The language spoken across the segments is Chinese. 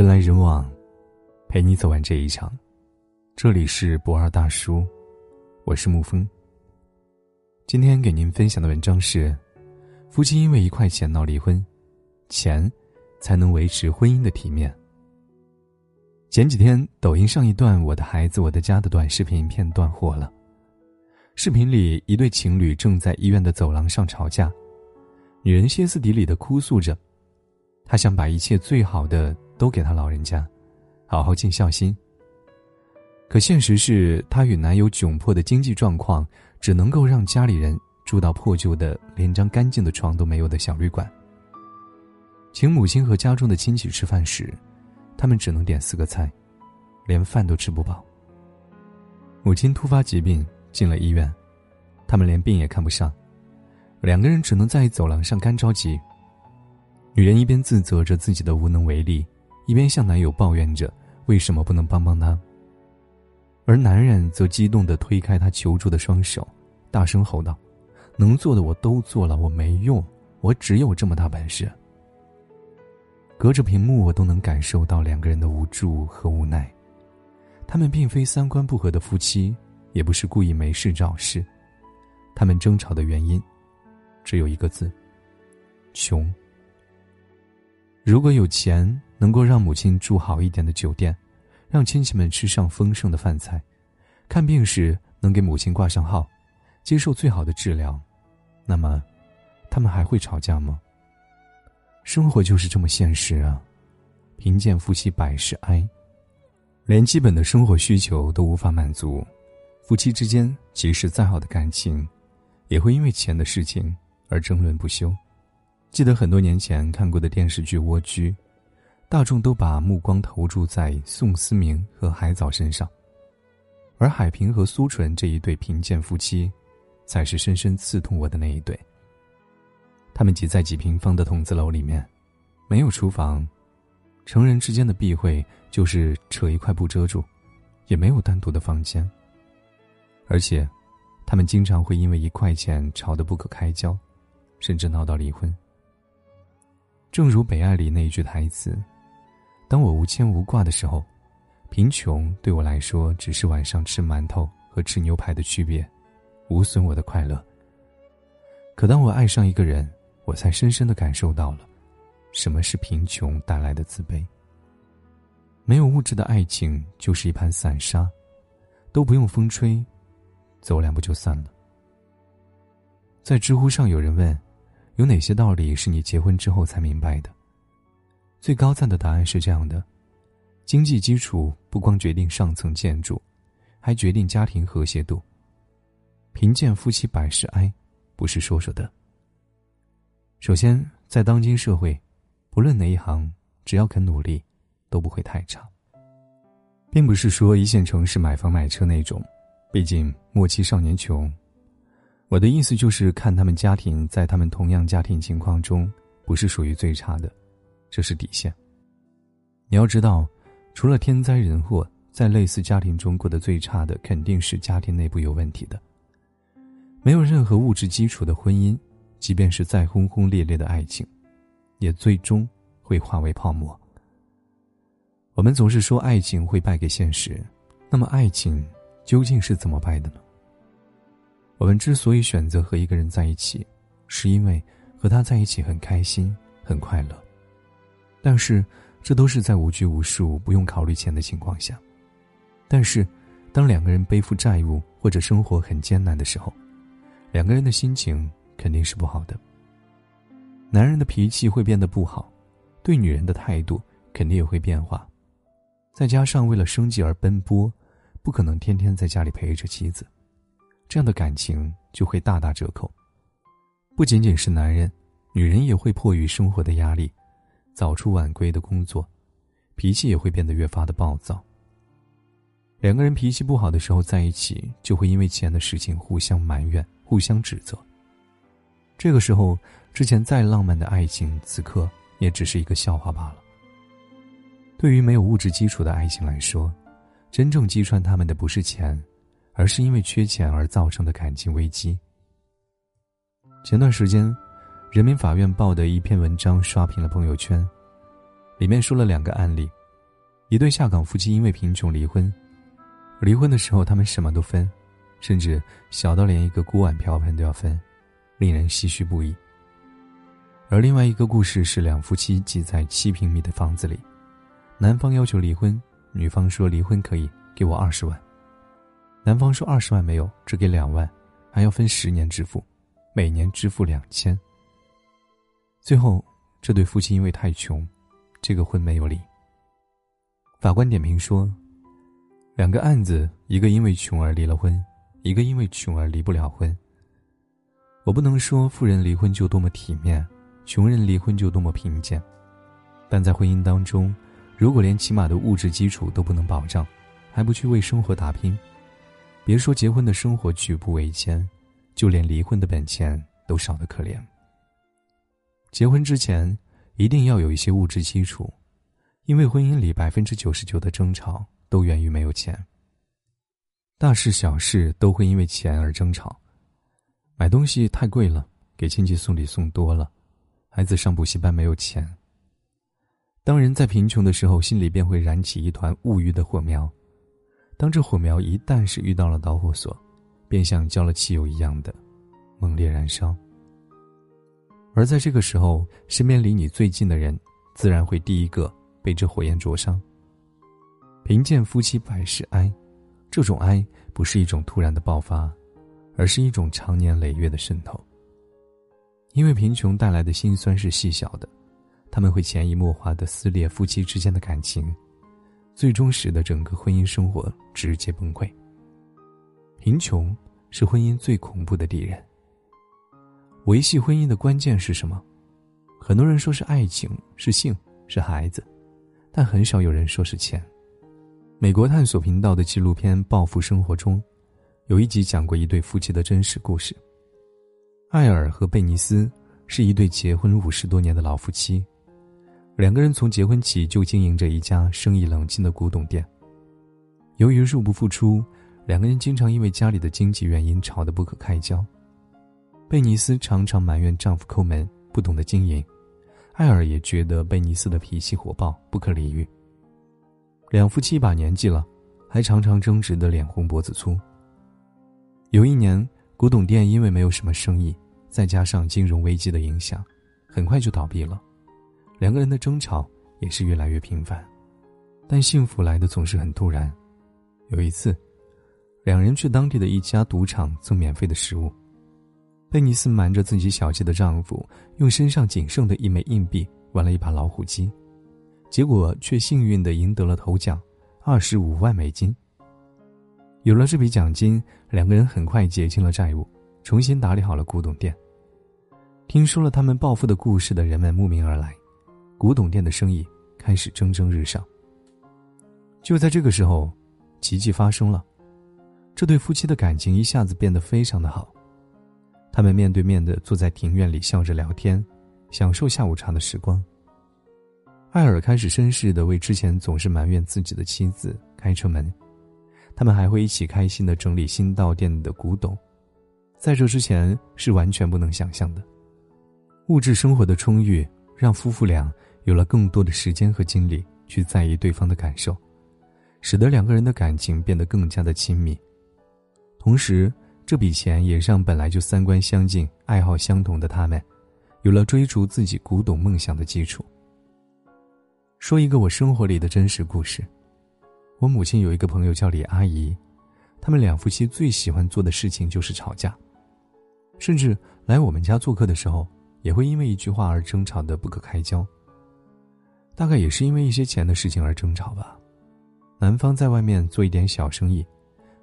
人来人往，陪你走完这一场。这里是博二大叔，我是沐风。今天给您分享的文章是：夫妻因为一块钱闹离婚，钱才能维持婚姻的体面。前几天，抖音上一段“我的孩子，我的家”的短视频片段火了。视频里，一对情侣正在医院的走廊上吵架，女人歇斯底里的哭诉着，她想把一切最好的都给她老人家，好好尽孝心。可现实是，她与男友窘迫的经济状况，只能够让家里人住到破旧的、连张干净的床都没有的小旅馆。请母亲和家中的亲戚吃饭时，他们只能点四个菜，连饭都吃不饱。母亲突发疾病。进了医院，他们连病也看不上，两个人只能在走廊上干着急。女人一边自责着自己的无能为力，一边向男友抱怨着为什么不能帮帮她。而男人则激动地推开她求助的双手，大声吼道：“能做的我都做了，我没用，我只有这么大本事。”隔着屏幕，我都能感受到两个人的无助和无奈。他们并非三观不合的夫妻。也不是故意没事找事，他们争吵的原因，只有一个字：穷。如果有钱，能够让母亲住好一点的酒店，让亲戚们吃上丰盛的饭菜，看病时能给母亲挂上号，接受最好的治疗，那么，他们还会吵架吗？生活就是这么现实啊！贫贱夫妻百事哀，连基本的生活需求都无法满足。夫妻之间，即使再好的感情，也会因为钱的事情而争论不休。记得很多年前看过的电视剧《蜗居》，大众都把目光投注在宋思明和海藻身上，而海平和苏纯这一对贫贱夫妻，才是深深刺痛我的那一对。他们挤在几平方的筒子楼里面，没有厨房，成人之间的避讳就是扯一块布遮住，也没有单独的房间。而且，他们经常会因为一块钱吵得不可开交，甚至闹到离婚。正如《北爱》里那一句台词：“当我无牵无挂的时候，贫穷对我来说只是晚上吃馒头和吃牛排的区别，无损我的快乐。可当我爱上一个人，我才深深的感受到了，什么是贫穷带来的自卑。没有物质的爱情就是一盘散沙，都不用风吹。”走两步就散了。在知乎上有人问：“有哪些道理是你结婚之后才明白的？”最高赞的答案是这样的：经济基础不光决定上层建筑，还决定家庭和谐度。贫贱夫妻百事哀，不是说说的。首先，在当今社会，不论哪一行，只要肯努力，都不会太差。并不是说一线城市买房买车那种。毕竟莫欺少年穷，我的意思就是看他们家庭在他们同样家庭情况中，不是属于最差的，这是底线。你要知道，除了天灾人祸，在类似家庭中过得最差的，肯定是家庭内部有问题的。没有任何物质基础的婚姻，即便是再轰轰烈烈的爱情，也最终会化为泡沫。我们总是说爱情会败给现实，那么爱情。究竟是怎么败的呢？我们之所以选择和一个人在一起，是因为和他在一起很开心、很快乐。但是，这都是在无拘无束、不用考虑钱的情况下。但是，当两个人背负债务或者生活很艰难的时候，两个人的心情肯定是不好的。男人的脾气会变得不好，对女人的态度肯定也会变化。再加上为了生计而奔波。不可能天天在家里陪着妻子，这样的感情就会大打折扣。不仅仅是男人，女人也会迫于生活的压力，早出晚归的工作，脾气也会变得越发的暴躁。两个人脾气不好的时候在一起，就会因为钱的事情互相埋怨、互相指责。这个时候，之前再浪漫的爱情，此刻也只是一个笑话罢了。对于没有物质基础的爱情来说，真正击穿他们的不是钱，而是因为缺钱而造成的感情危机。前段时间，人民法院报的一篇文章刷屏了朋友圈，里面说了两个案例，一对下岗夫妻因为贫穷离婚，离婚的时候他们什么都分，甚至小到连一个锅碗瓢盆都要分，令人唏嘘不已。而另外一个故事是两夫妻挤在七平米的房子里，男方要求离婚，女方说离婚可以给我二十万，男方说二十万没有，只给两万，还要分十年支付，每年支付两千。最后，这对夫妻因为太穷，这个婚没有离。法官点评说：“两个案子，一个因为穷而离了婚，一个因为穷而离不了婚。我不能说富人离婚就多么体面，穷人离婚就多么贫贱，但在婚姻当中，如果连起码的物质基础都不能保障，还不去为生活打拼，别说结婚的生活举步维艰，就连离婚的本钱都少得可怜。结婚之前，一定要有一些物质基础。”因为婚姻里百分之九十九的争吵都源于没有钱。大事小事都会因为钱而争吵，买东西太贵了，给亲戚送礼送多了，孩子上补习班没有钱。当人在贫穷的时候，心里便会燃起一团物欲的火苗，当这火苗一旦是遇到了导火索，便像浇了汽油一样的猛烈燃烧。而在这个时候，身边离你最近的人，自然会第一个。被这火焰灼伤。贫贱夫妻百事哀，这种哀不是一种突然的爆发，而是一种长年累月的渗透。因为贫穷带来的辛酸是细小的，他们会潜移默化的撕裂夫妻之间的感情，最终使得整个婚姻生活直接崩溃。贫穷是婚姻最恐怖的敌人。维系婚姻的关键是什么？很多人说是爱情，是性，是孩子。但很少有人说是钱。美国探索频道的纪录片《暴富生活》中，有一集讲过一对夫妻的真实故事。艾尔和贝尼斯是一对结婚五十多年的老夫妻，两个人从结婚起就经营着一家生意冷清的古董店。由于入不敷出，两个人经常因为家里的经济原因吵得不可开交。贝尼斯常常埋怨丈夫抠门，不懂得经营。艾尔也觉得贝尼斯的脾气火爆，不可理喻。两夫妻一把年纪了，还常常争执的脸红脖子粗。有一年，古董店因为没有什么生意，再加上金融危机的影响，很快就倒闭了。两个人的争吵也是越来越频繁，但幸福来的总是很突然。有一次，两人去当地的一家赌场蹭免费的食物。贝尼斯瞒着自己小气的丈夫，用身上仅剩的一枚硬币玩了一把老虎机，结果却幸运的赢得了头奖，二十五万美金。有了这笔奖金，两个人很快结清了债务，重新打理好了古董店。听说了他们暴富的故事的人们慕名而来，古董店的生意开始蒸蒸日上。就在这个时候，奇迹发生了，这对夫妻的感情一下子变得非常的好。他们面对面的坐在庭院里，笑着聊天，享受下午茶的时光。艾尔开始绅士的为之前总是埋怨自己的妻子开车门，他们还会一起开心的整理新到店的古董，在这之前是完全不能想象的。物质生活的充裕，让夫妇俩有了更多的时间和精力去在意对方的感受，使得两个人的感情变得更加的亲密，同时。这笔钱也让本来就三观相近、爱好相同的他们，有了追逐自己古董梦想的基础。说一个我生活里的真实故事：我母亲有一个朋友叫李阿姨，他们两夫妻最喜欢做的事情就是吵架，甚至来我们家做客的时候，也会因为一句话而争吵的不可开交。大概也是因为一些钱的事情而争吵吧。男方在外面做一点小生意，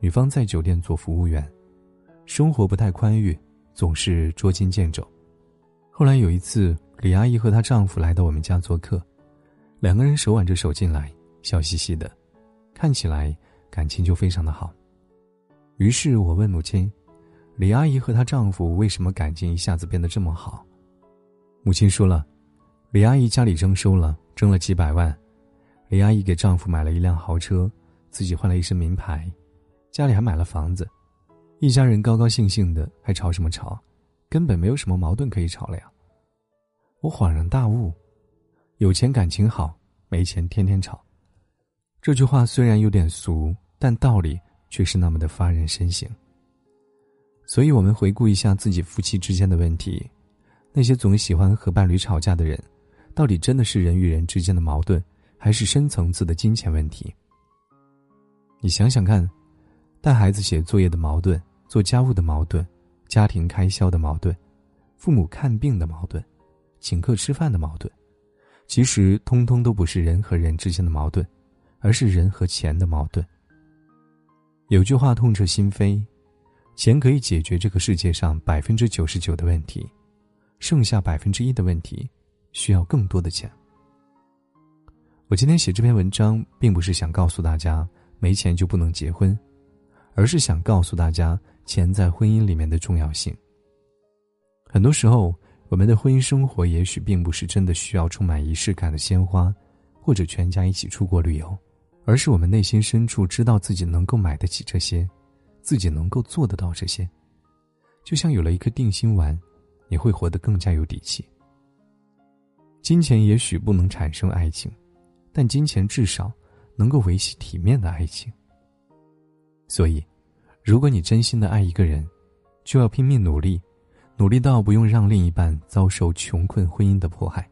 女方在酒店做服务员。生活不太宽裕，总是捉襟见肘。后来有一次，李阿姨和她丈夫来到我们家做客，两个人手挽着手进来，笑嘻嘻的，看起来感情就非常的好。于是我问母亲：“李阿姨和她丈夫为什么感情一下子变得这么好？”母亲说了：“李阿姨家里征收了，挣了几百万，李阿姨给丈夫买了一辆豪车，自己换了一身名牌，家里还买了房子。”一家人高高兴兴的，还吵什么吵？根本没有什么矛盾可以吵了呀！我恍然大悟，有钱感情好，没钱天天吵。这句话虽然有点俗，但道理却是那么的发人深省。所以，我们回顾一下自己夫妻之间的问题，那些总喜欢和伴侣吵架的人，到底真的是人与人之间的矛盾，还是深层次的金钱问题？你想想看，带孩子写作业的矛盾，做家务的矛盾，家庭开销的矛盾，父母看病的矛盾，请客吃饭的矛盾，其实通通都不是人和人之间的矛盾，而是人和钱的矛盾。有句话痛彻心扉：钱可以解决这个世界上百分之九十九的问题，剩下百分之一的问题，需要更多的钱。我今天写这篇文章，并不是想告诉大家。没钱就不能结婚，而是想告诉大家钱在婚姻里面的重要性。很多时候，我们的婚姻生活也许并不是真的需要充满仪式感的鲜花，或者全家一起出国旅游，而是我们内心深处知道自己能够买得起这些，自己能够做得到这些。就像有了一颗定心丸，你会活得更加有底气。金钱也许不能产生爱情，但金钱至少。能够维系体面的爱情。所以，如果你真心的爱一个人，就要拼命努力，努力到不用让另一半遭受穷困婚姻的迫害。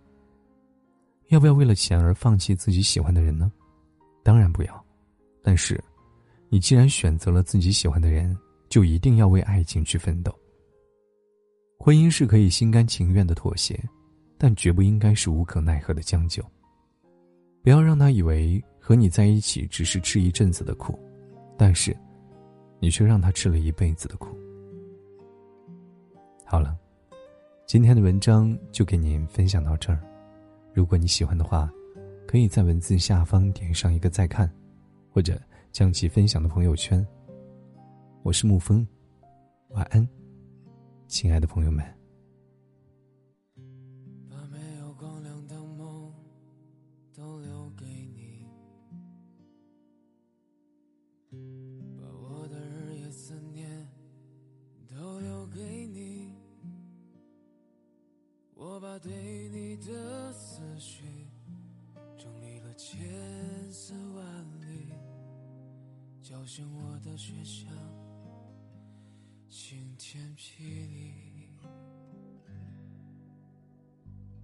要不要为了钱而放弃自己喜欢的人呢？当然不要。但是，你既然选择了自己喜欢的人，就一定要为爱情去奋斗。婚姻是可以心甘情愿的妥协，但绝不应该是无可奈何的将就。不要让他以为。和你在一起只是吃一阵子的苦，但是，你却让他吃了一辈子的苦。好了，今天的文章就给您分享到这儿。如果你喜欢的话，可以在文字下方点上一个再看，或者将其分享到朋友圈。我是沐风，晚安，亲爱的朋友们。像我的学校，晴天霹雳。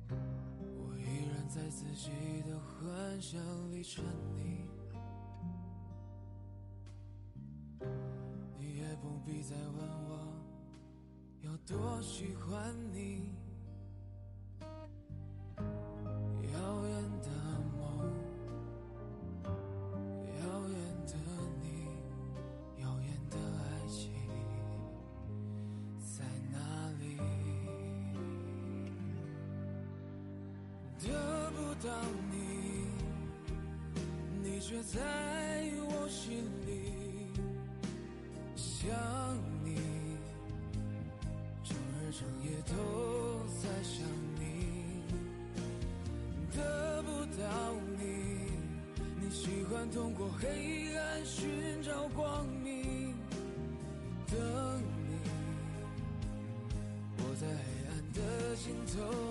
我依然在自己的幻想里沉溺，你也不必再问我有多喜欢你。却在我心里想你，整日整夜都在想你，得不到你，你喜欢通过黑暗寻找光明，等你，我在黑暗的尽头。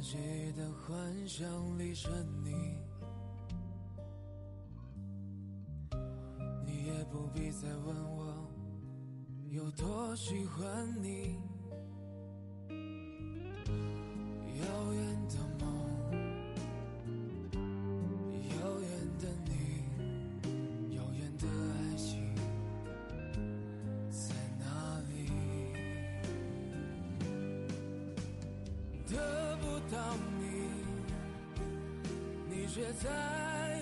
己的幻想里沉溺，却在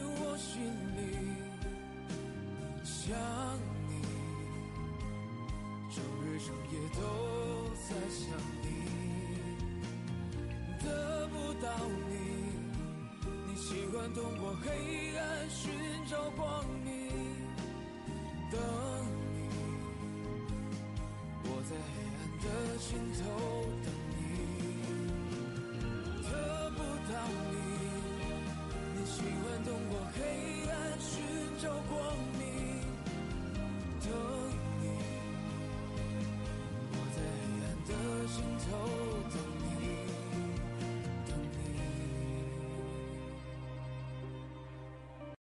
我心里。想你，整日整夜都在想你，得不到你，你习惯通过黑暗寻找光